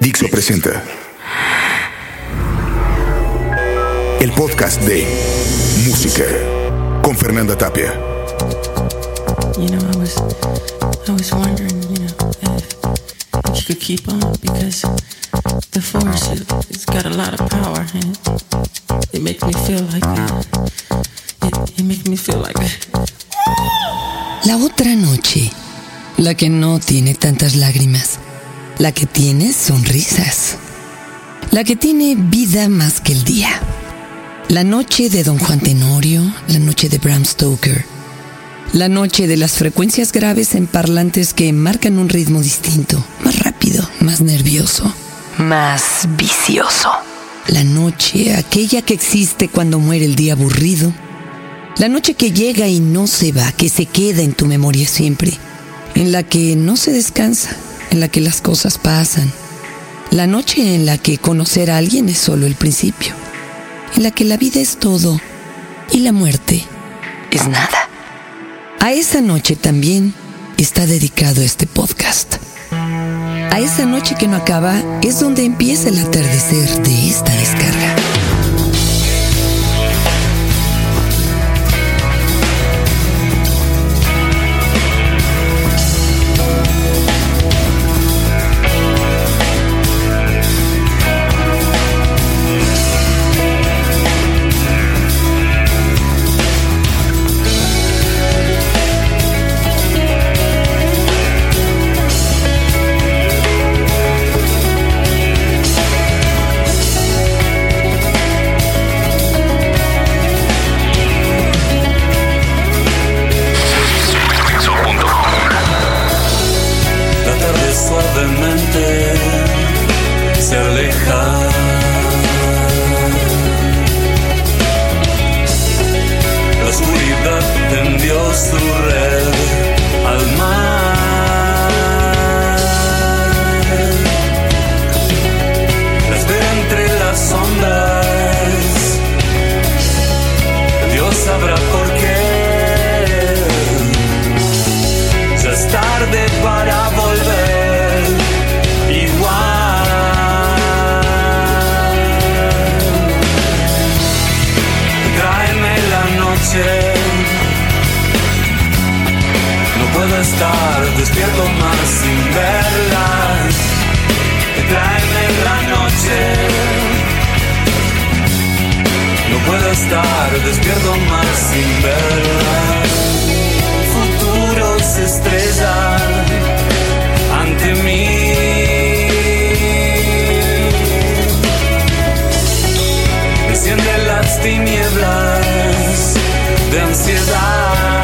Dixo presenta el podcast de Música con Fernanda Tapia. You know, I was, I was wondering, you know, if, if you could keep on because the force it, it's got a lot of power and it, it makes me feel like it, it makes me feel like La otra noche, la que no tiene tantas lágrimas, la que tiene sonrisas, la que tiene vida más que el día. La noche de Don Juan Tenorio, la noche de Bram Stoker, la noche de las frecuencias graves en parlantes que marcan un ritmo distinto, más rápido, más nervioso, más vicioso. La noche, aquella que existe cuando muere el día aburrido. La noche que llega y no se va, que se queda en tu memoria siempre. En la que no se descansa, en la que las cosas pasan. La noche en la que conocer a alguien es solo el principio. En la que la vida es todo y la muerte es nada. A esa noche también está dedicado este podcast. A esa noche que no acaba es donde empieza el atardecer de esta descarga. No puedo estar despierto más sin verla. Tráeme la noche. No puedo estar despierto más sin verla futuros estrellan ante mí. Desciende las tinieblas de ansiedad.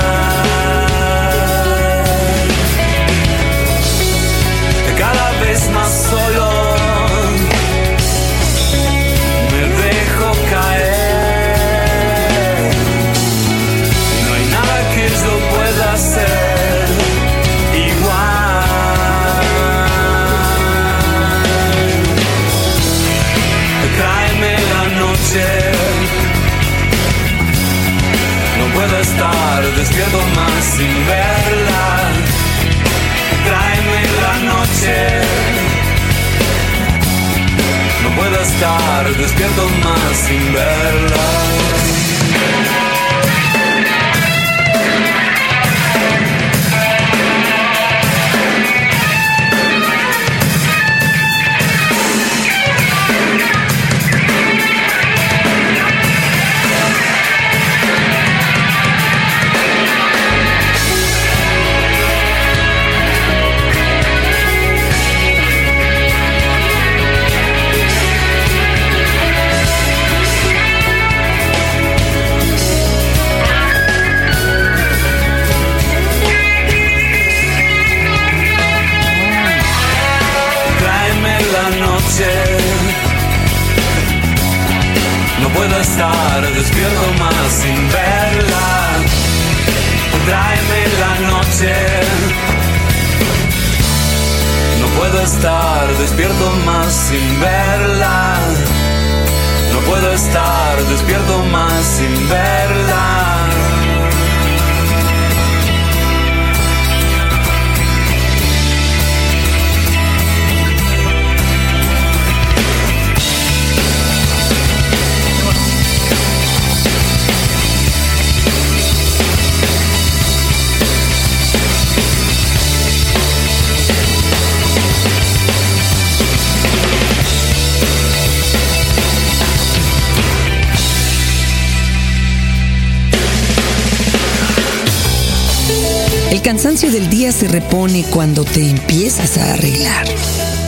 Cansancio del día se repone cuando te empiezas a arreglar.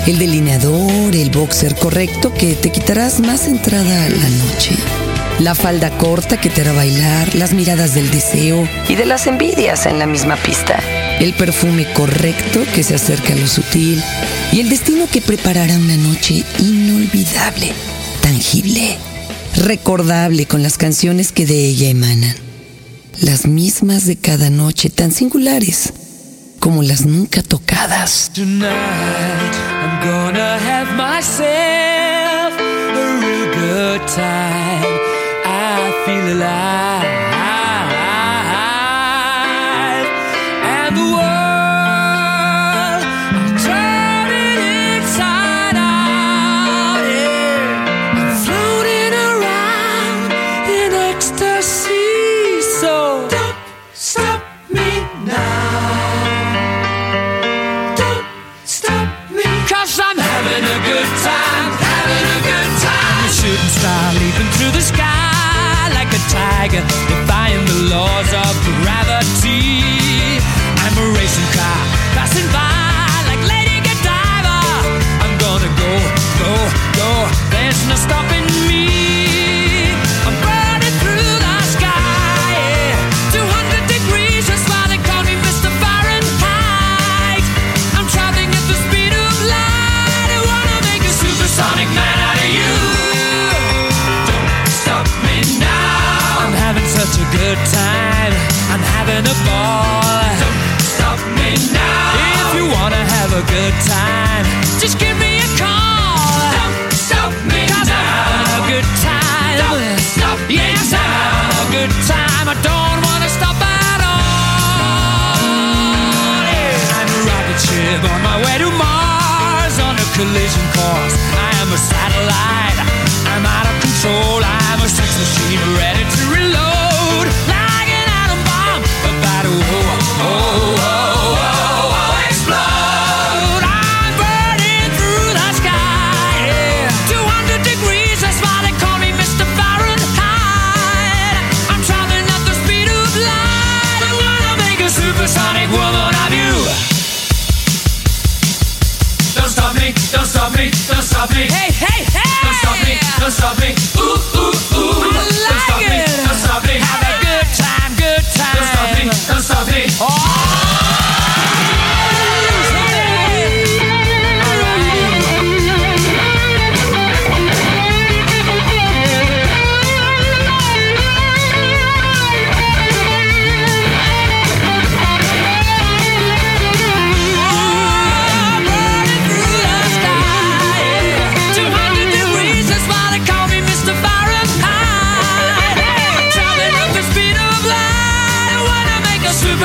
El delineador, el boxer correcto que te quitarás más entrada a la noche. La falda corta que te hará bailar, las miradas del deseo y de las envidias en la misma pista. El perfume correcto que se acerca a lo sutil y el destino que preparará una noche inolvidable, tangible, recordable con las canciones que de ella emanan. Las mismas de cada noche tan singulares como las nunca tocadas. Tonight I'm gonna have myself a real good time. I feel alive.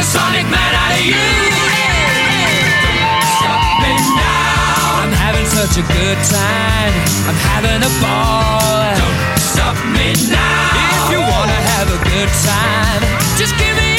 A supersonic man out of you. Stop me now. I'm having such a good time. I'm having a ball. Don't stop me now. If you wanna have a good time, just give me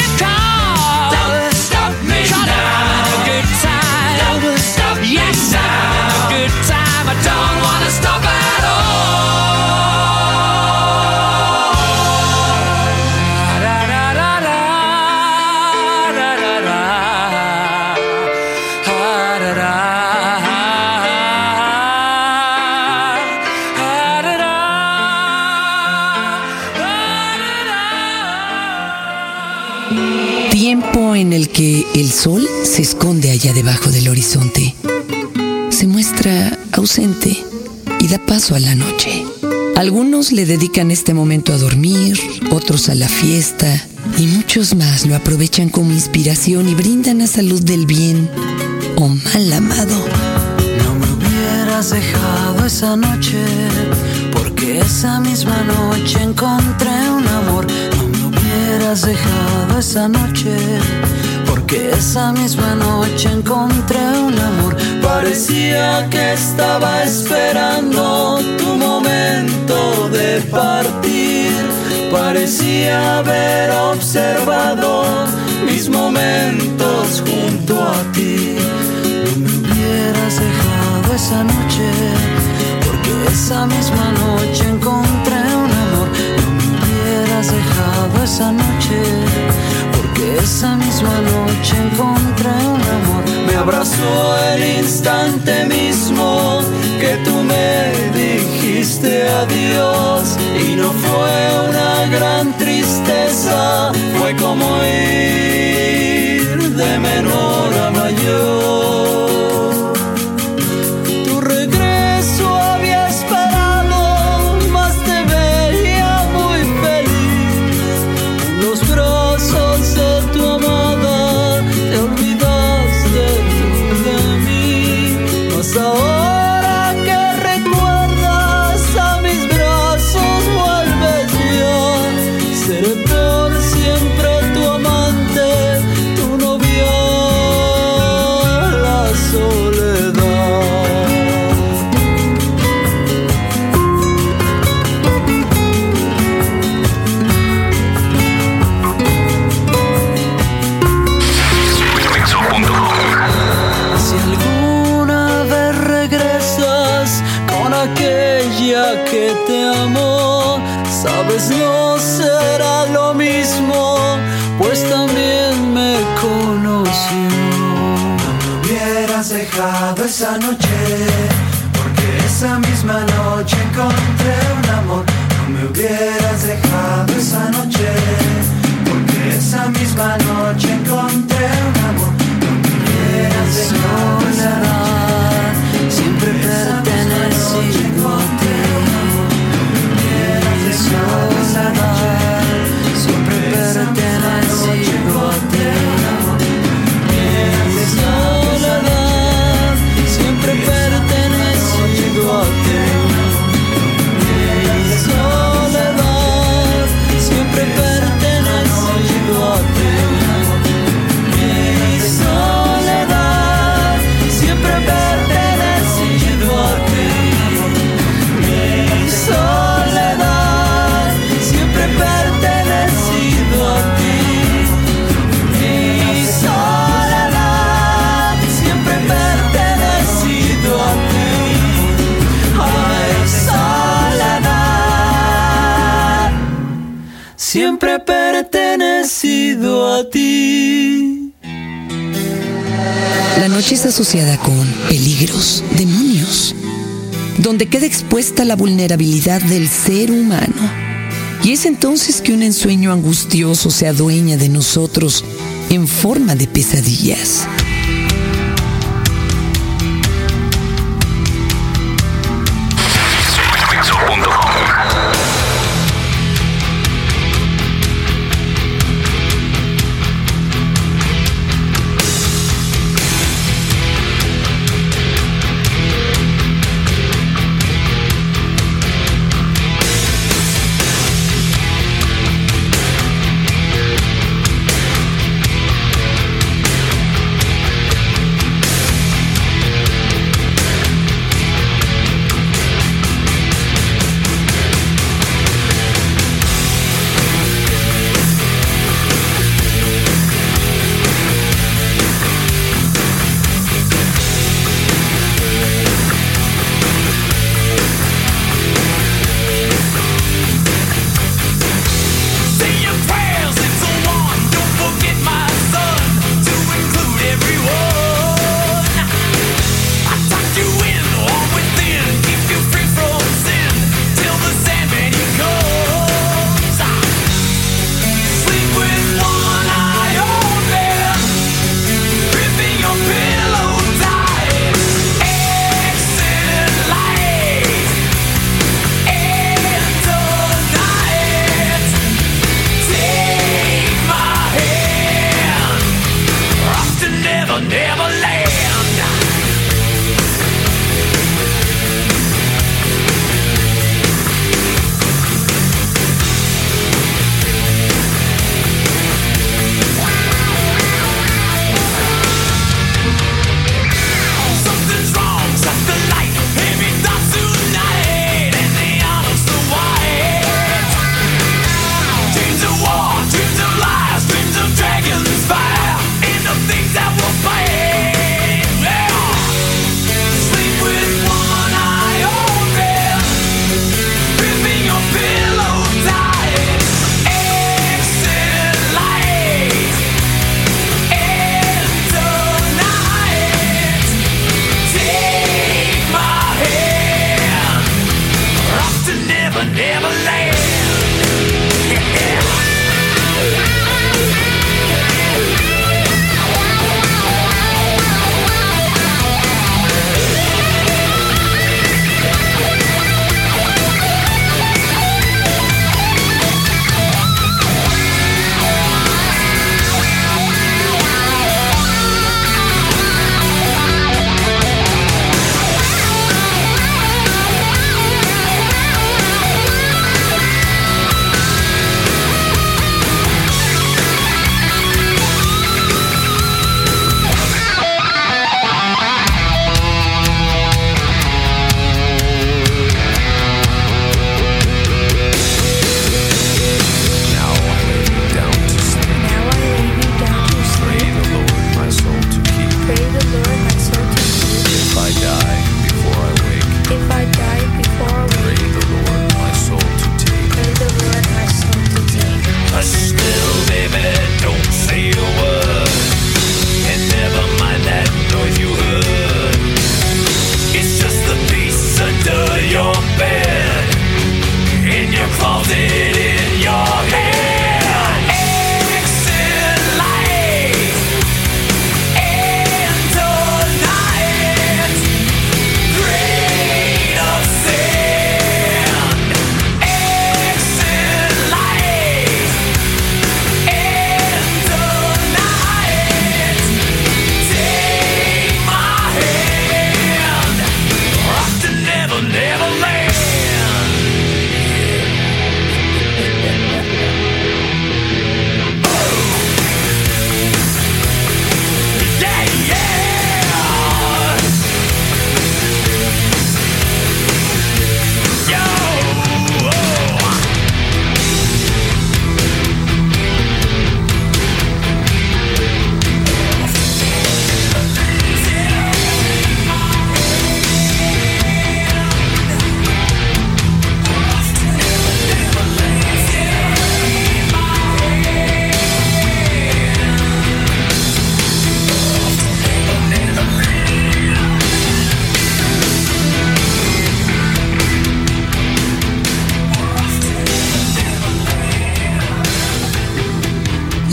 Tiempo en el que el sol se esconde allá debajo del horizonte. Se muestra ausente y da paso a la noche. Algunos le dedican este momento a dormir, otros a la fiesta y muchos más lo aprovechan como inspiración y brindan a salud del bien o mal amado. No me hubieras dejado esa noche, porque esa misma noche encontré un amor. Hubieras dejado esa noche, porque esa misma noche encontré un amor. Parecía que estaba esperando tu momento de partir. Parecía haber observado mis momentos junto a ti. No me hubieras dejado esa noche, porque esa misma noche encontré hubieras dejado esa noche, porque esa misma noche encontré abrazó el instante mismo que tú me dijiste adiós y no fue una gran tristeza, fue como ir esa noche, noche es asociada con peligros, demonios, donde queda expuesta la vulnerabilidad del ser humano. Y es entonces que un ensueño angustioso se adueña de nosotros en forma de pesadillas.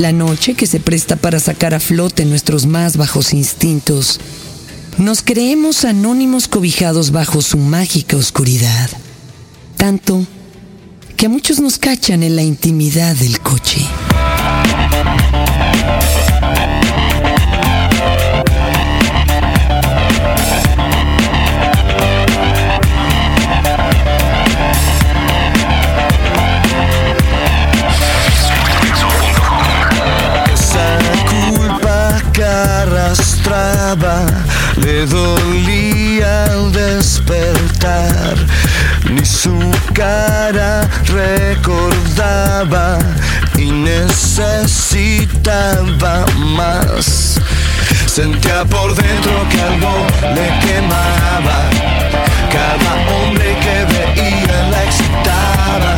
La noche que se presta para sacar a flote nuestros más bajos instintos. Nos creemos anónimos cobijados bajo su mágica oscuridad. Tanto que muchos nos cachan en la intimidad del coche. Le dolía al despertar, ni su cara recordaba y necesitaba más. Sentía por dentro que algo le quemaba, cada hombre que veía la excitaba,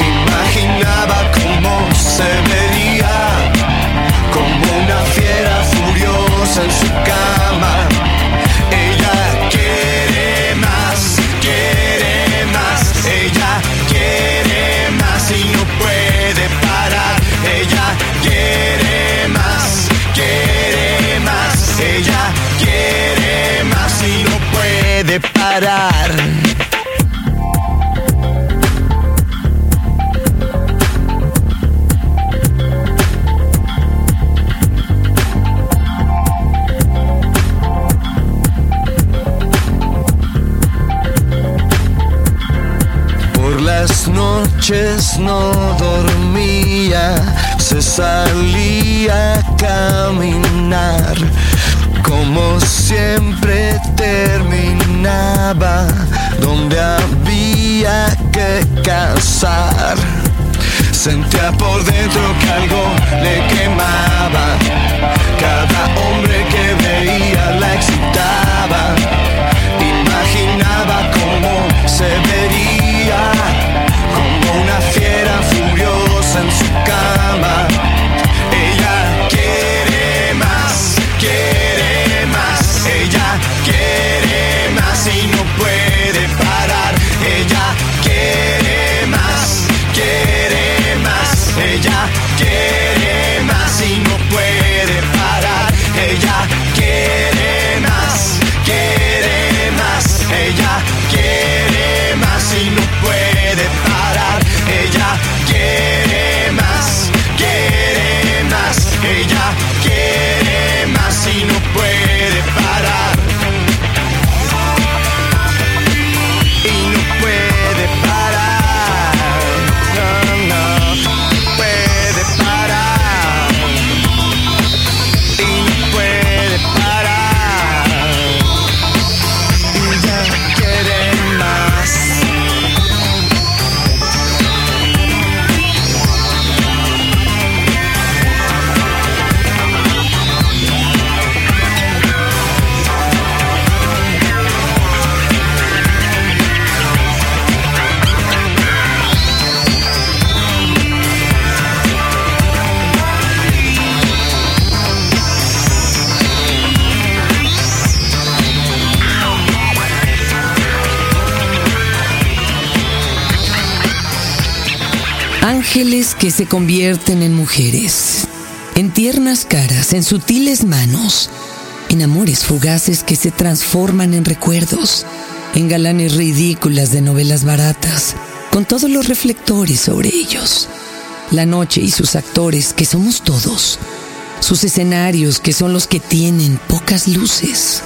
imaginaba cómo se vería puede parar. noches no dormía, se salía a caminar. Como siempre terminaba donde había que cazar. Sentía por dentro que algo le quemaba. Cada hombre que veía la excitaba. Imaginaba cómo se vería Ángeles que se convierten en mujeres, en tiernas caras, en sutiles manos, en amores fugaces que se transforman en recuerdos, en galanes ridículas de novelas baratas, con todos los reflectores sobre ellos. La noche y sus actores que somos todos, sus escenarios que son los que tienen pocas luces.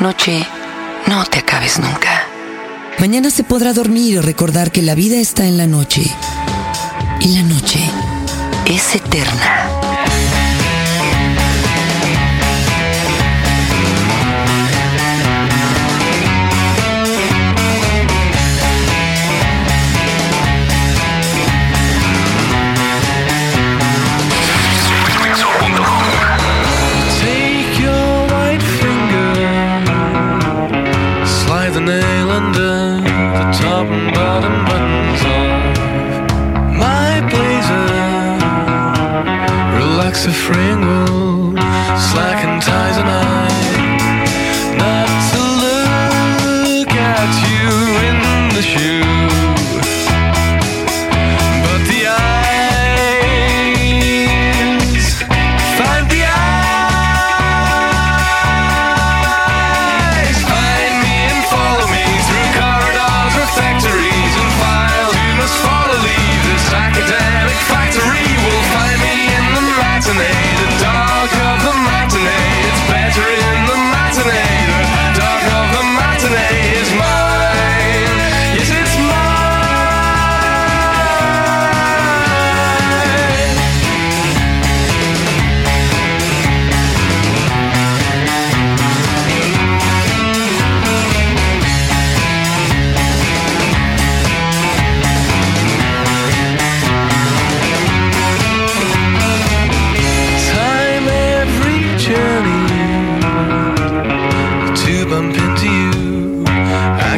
Noche, no te acabes nunca. Mañana se podrá dormir o recordar que la vida está en la noche y la noche es eterna.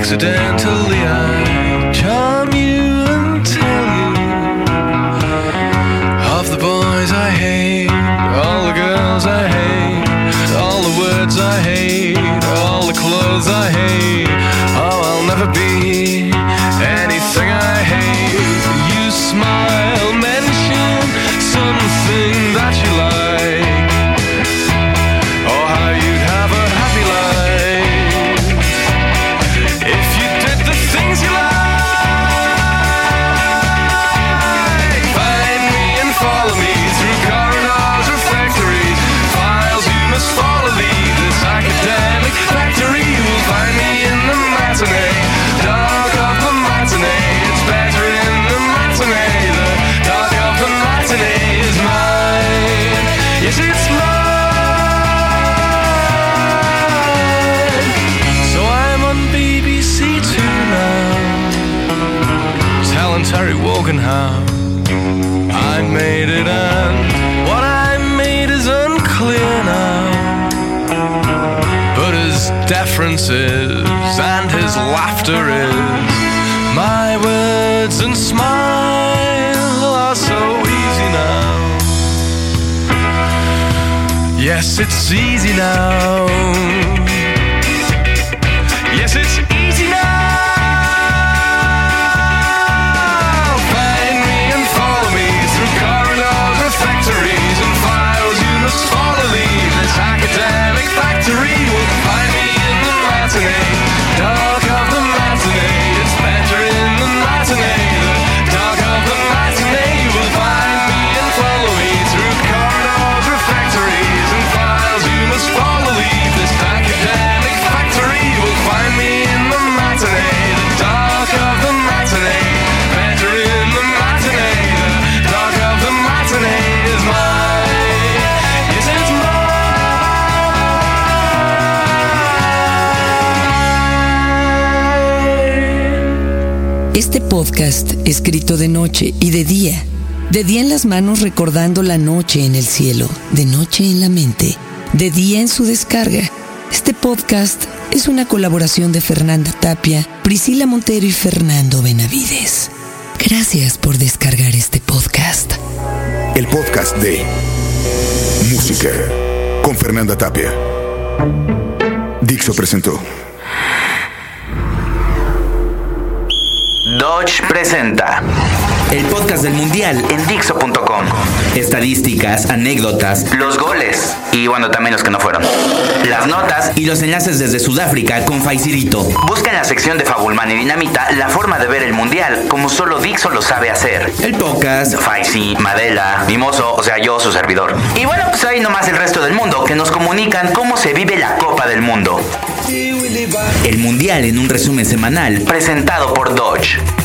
accidentally I it's easy now. escrito de noche y de día. De día en las manos recordando la noche en el cielo, de noche en la mente, de día en su descarga. Este podcast es una colaboración de Fernanda Tapia, Priscila Montero y Fernando Benavides. Gracias por descargar este podcast. El podcast de Música con Fernanda Tapia. Dixo presentó. Dodge presenta el podcast del Mundial en Dixo.com. Estadísticas, anécdotas, los goles y bueno, también los que no fueron. Las notas y los enlaces desde Sudáfrica con Faisirito. Busca en la sección de Fabulman y Dinamita la forma de ver el Mundial como solo Dixo lo sabe hacer. El podcast, Faisy, Madela, Mimoso, o sea yo, su servidor. Y bueno, pues ahí nomás el resto del mundo que nos comunican cómo se vive la Copa del Mundo. El Mundial en un resumen semanal. Presentado por Dodge.